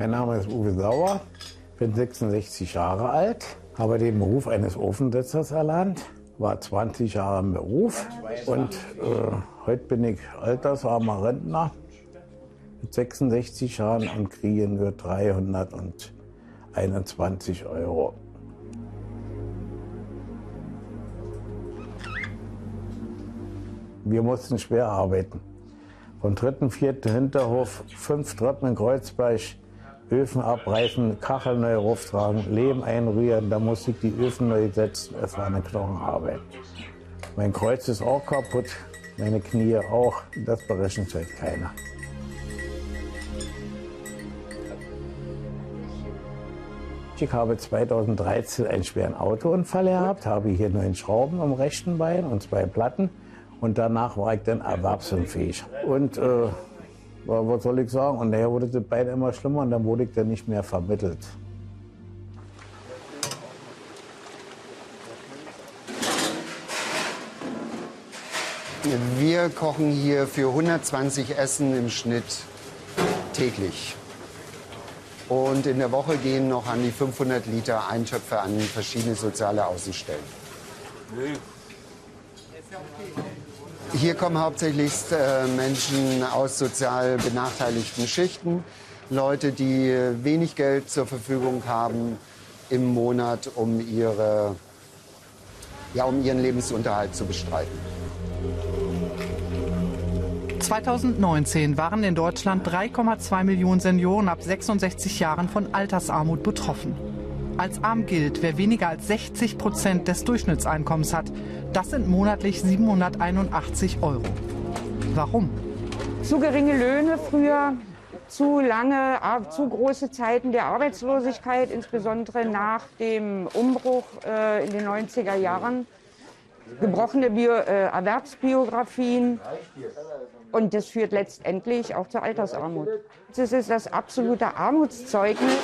Mein Name ist Uwe Sauer, bin 66 Jahre alt, habe den Beruf eines Ofensetzers erlernt, war 20 Jahre im Beruf und äh, heute bin ich altersarmer Rentner mit 66 Jahren und kriege nur 321 Euro. Wir mussten schwer arbeiten. Vom dritten, vierten Hinterhof, fünf Treppen in Kreuzberg, Öfen abreißen, Kacheln neu rauftragen, Lehm einrühren, da musste ich die Öfen neu setzen. Es war eine Knochenarbeit. Mein Kreuz ist auch kaputt, meine Knie auch. Das berechnet halt keiner. Ich habe 2013 einen schweren Autounfall gehabt, habe hier neun Schrauben am rechten Bein und zwei Platten. Und danach war ich dann erwerbsunfähig. Und äh, was soll ich sagen? Und nachher wurde das Bein immer schlimmer und dann wurde ich dann nicht mehr vermittelt. Wir kochen hier für 120 Essen im Schnitt täglich. Und in der Woche gehen noch an die 500 Liter Eintöpfe an verschiedene soziale Außenstellen. Hier kommen hauptsächlich äh, Menschen aus sozial benachteiligten Schichten, Leute, die wenig Geld zur Verfügung haben im Monat, um, ihre, ja, um ihren Lebensunterhalt zu bestreiten. 2019 waren in Deutschland 3,2 Millionen Senioren ab 66 Jahren von Altersarmut betroffen. Als arm gilt, wer weniger als 60 Prozent des Durchschnittseinkommens hat. Das sind monatlich 781 Euro. Warum? Zu geringe Löhne früher, zu lange, zu große Zeiten der Arbeitslosigkeit, insbesondere nach dem Umbruch äh, in den 90er Jahren, gebrochene Bio, äh, Erwerbsbiografien. Und das führt letztendlich auch zur Altersarmut. Das ist das absolute Armutszeugnis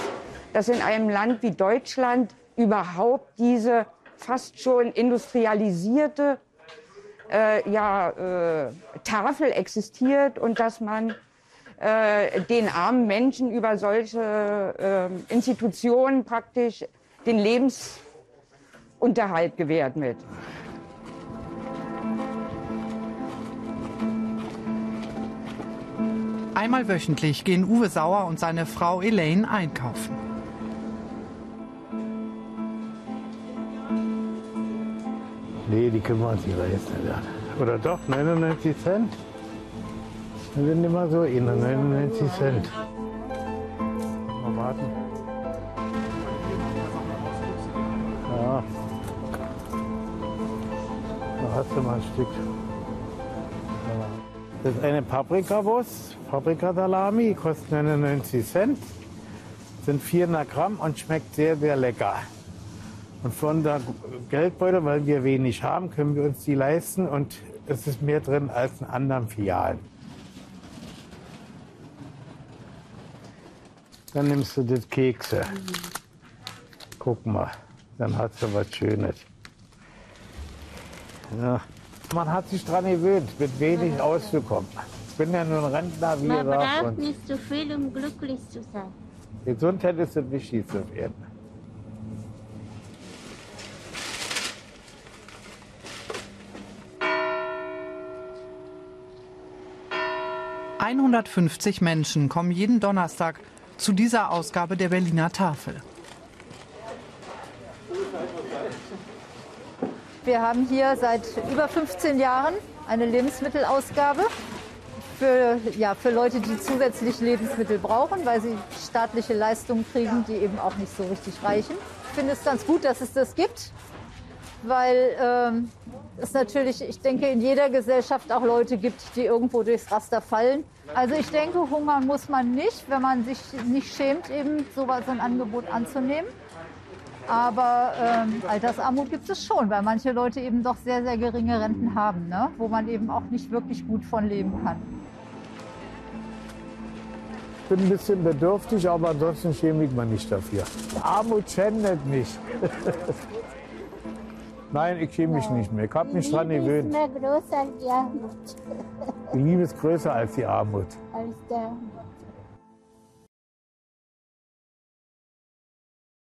dass in einem Land wie Deutschland überhaupt diese fast schon industrialisierte äh, ja, äh, Tafel existiert und dass man äh, den armen Menschen über solche äh, Institutionen praktisch den Lebensunterhalt gewährt wird. Einmal wöchentlich gehen Uwe Sauer und seine Frau Elaine einkaufen. Nee, die können wir uns nicht leisten. Oder doch, 99 Cent? Wir sind immer so, 99 Cent. Mal warten. Ja. Da hast du mal ein Stück. Das ist eine Paprikawurst, Paprikasalami, kostet 99 Cent, sind 400 Gramm und schmeckt sehr, sehr lecker. Und von der Geldbeutel, weil wir wenig haben, können wir uns die leisten und es ist mehr drin als in anderen Filialen. Dann nimmst du das Kekse. Guck mal, dann hast du was Schönes. Ja. Man hat sich daran gewöhnt, mit wenig auszukommen. Ich bin ja nur ein Rentner, wie Man gesagt. braucht und nicht zu viel, um glücklich zu sein. Gesundheit ist das Wichtigste auf Erden. 150 Menschen kommen jeden Donnerstag zu dieser Ausgabe der Berliner Tafel. Wir haben hier seit über 15 Jahren eine Lebensmittelausgabe für, ja, für Leute, die zusätzlich Lebensmittel brauchen, weil sie staatliche Leistungen kriegen, die eben auch nicht so richtig reichen. Ich finde es ganz gut, dass es das gibt, weil ähm, es natürlich, ich denke, in jeder Gesellschaft auch Leute gibt, die irgendwo durchs Raster fallen. Also ich denke, hungern muss man nicht, wenn man sich nicht schämt, eben so ein Angebot anzunehmen. Aber ähm, Altersarmut gibt es schon, weil manche Leute eben doch sehr, sehr geringe Renten haben, ne? wo man eben auch nicht wirklich gut von leben kann. Ich bin ein bisschen bedürftig, aber ansonsten schäme ich mich nicht dafür. Armut schändet mich. Nein, ich schäme mich nicht mehr. Ich habe mich dran Liebe ist gewöhnt. mehr größer als die Armut. Die Liebe ist größer als die Armut. Als der